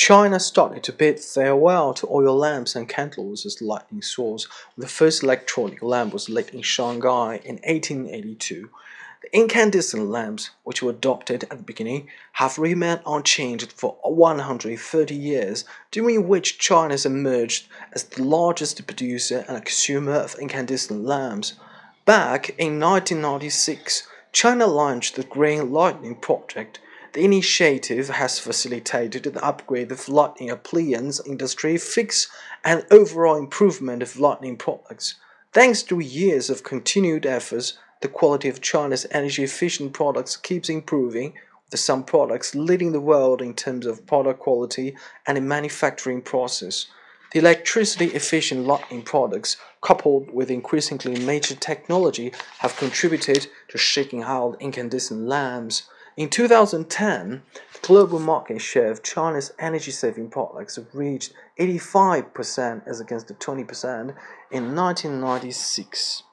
China started to bid farewell to oil lamps and candles as lightning source. The first electronic lamp was lit in Shanghai in 1882. The incandescent lamps, which were adopted at the beginning, have remained unchanged for 130 years, during which China has emerged as the largest producer and consumer of incandescent lamps. Back in 1996, China launched the Green Lightning Project the initiative has facilitated the upgrade of lighting appliance industry fix and overall improvement of lighting products. Thanks to years of continued efforts, the quality of China's energy efficient products keeps improving, with some products leading the world in terms of product quality and in manufacturing process. The electricity efficient lighting products, coupled with increasingly major technology, have contributed to shaking out incandescent lamps. In 2010, the global market share of China's energy saving products reached 85% as against the 20% in 1996.